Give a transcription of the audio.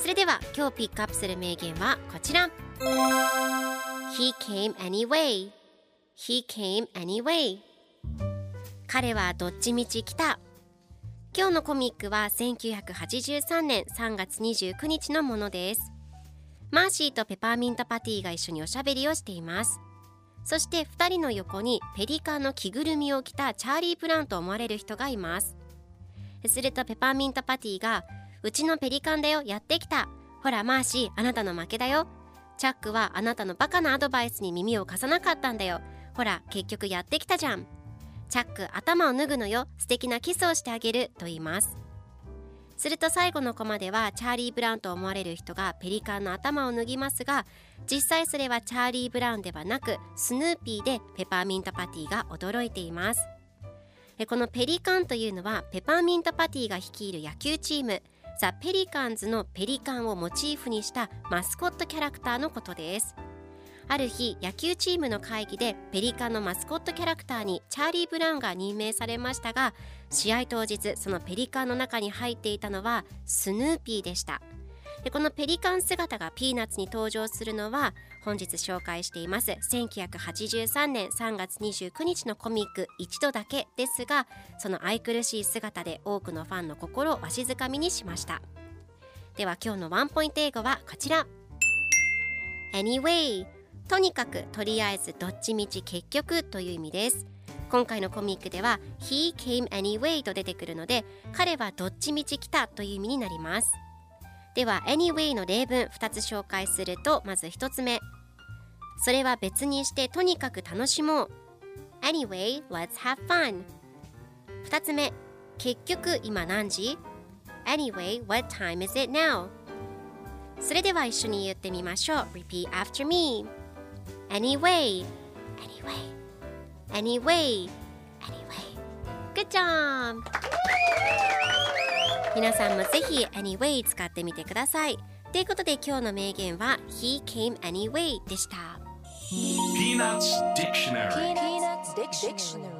それでは今日ピックアップする名言はこちら。He came anyway. He came anyway. 彼はどっちみち来た。今日のコミックは1983年3月29日のものです。マーシーとペパーミントパティが一緒におしゃべりをしています。そして2人の横にペリカンの着ぐるみを着たチャーリー・プランと思われる人がいます。するとペパーミントパティがうちのペリカンだよやってきた。ほらマーシーあなたの負けだよ。チャックはあなたのバカなアドバイスに耳を貸さなかったんだよ。ほら結局やってきたじゃん。チャック頭を脱ぐのよ。素敵なキスをしてあげる。と言います。すると最後のコマではチャーリー・ブラウンと思われる人がペリカンの頭を脱ぎますが実際それはチャーリー・ブラウンではなくスヌーピーでペパーミントパティが驚いています。えこのペリカンというのはペパーミントパティが率いる野球チーム。ザ・ペリカンズのペリカンをモチーフにしたマスコットキャラクターのことです。ある日野球チームの会議でペリカンのマスコットキャラクターにチャーリー・ブラウンが任命されましたが試合当日そのペリカンの中に入っていたのはスヌーピーでした。でこのペリカン姿がピーナッツに登場するのは本日紹介しています。1983年3月29日のコミック一度だけですがその愛くるしい姿で多くのファンの心をわしづかみにしました。では今日のワンポイント英語はこちら。Anyway とにかくとりあえずどっちみち結局という意味です。今回のコミックでは He came anyway と出てくるので彼はどっちみち来たという意味になります。では anyway の例文2つ紹介するとまず1つ目それは別にしてとにかく楽しもう Anyway, let's have fun 2つ目結局今何時 Anyway, what time is it now? それでは一緒に言ってみましょう Repeat after me Anyway, anyway, anyway, anyway. Good job! 皆さんもぜひ Anyway 使ってみてください。ということで今日の名言は「He Came Anyway」でした「ピーナッツ・ディクショナル」